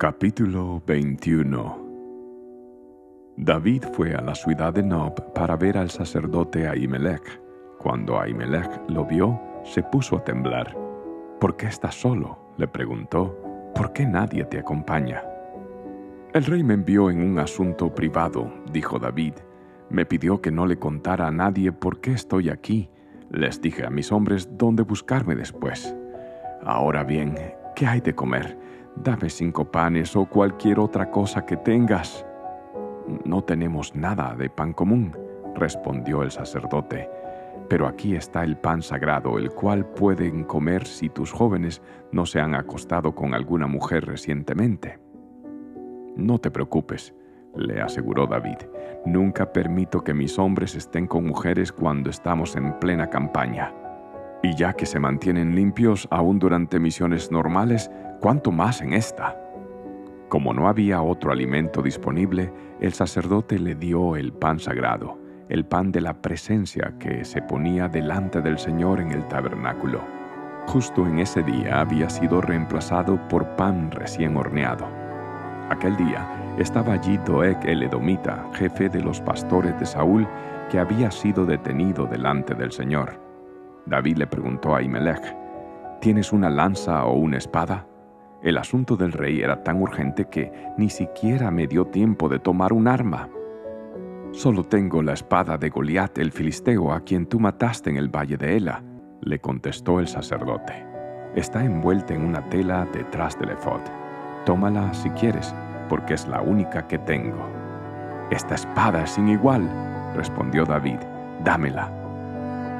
Capítulo 21 David fue a la ciudad de Nob para ver al sacerdote Ahimelech. Cuando Ahimelech lo vio, se puso a temblar. ¿Por qué estás solo? le preguntó. ¿Por qué nadie te acompaña? El rey me envió en un asunto privado, dijo David. Me pidió que no le contara a nadie por qué estoy aquí. Les dije a mis hombres dónde buscarme después. Ahora bien, ¿qué hay de comer? Dame cinco panes o cualquier otra cosa que tengas. No tenemos nada de pan común, respondió el sacerdote, pero aquí está el pan sagrado, el cual pueden comer si tus jóvenes no se han acostado con alguna mujer recientemente. No te preocupes, le aseguró David, nunca permito que mis hombres estén con mujeres cuando estamos en plena campaña. Y ya que se mantienen limpios aún durante misiones normales, ¿cuánto más en esta? Como no había otro alimento disponible, el sacerdote le dio el pan sagrado, el pan de la presencia que se ponía delante del Señor en el tabernáculo. Justo en ese día había sido reemplazado por pan recién horneado. Aquel día estaba allí Doeg el Edomita, jefe de los pastores de Saúl, que había sido detenido delante del Señor. David le preguntó a Ahimelech, ¿tienes una lanza o una espada? El asunto del rey era tan urgente que ni siquiera me dio tiempo de tomar un arma. Solo tengo la espada de Goliat el filisteo a quien tú mataste en el valle de Ela, le contestó el sacerdote. Está envuelta en una tela detrás del efod. Tómala si quieres, porque es la única que tengo. Esta espada es sin igual, respondió David. Dámela.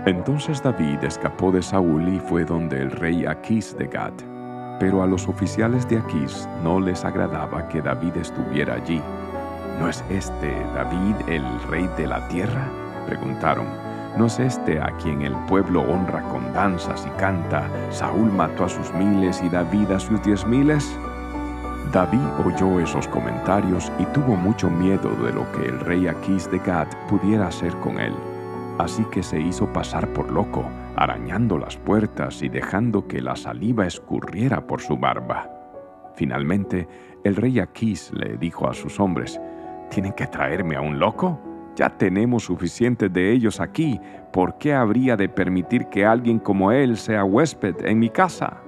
Entonces David escapó de Saúl y fue donde el rey Aquís de Gad. Pero a los oficiales de Aquís no les agradaba que David estuviera allí. ¿No es este David el rey de la tierra? preguntaron. ¿No es este a quien el pueblo honra con danzas y canta? Saúl mató a sus miles y David a sus diez miles. David oyó esos comentarios y tuvo mucho miedo de lo que el rey Aquís de Gad pudiera hacer con él. Así que se hizo pasar por loco, arañando las puertas y dejando que la saliva escurriera por su barba. Finalmente, el rey Aquís le dijo a sus hombres, ¿Tienen que traerme a un loco? Ya tenemos suficientes de ellos aquí. ¿Por qué habría de permitir que alguien como él sea huésped en mi casa?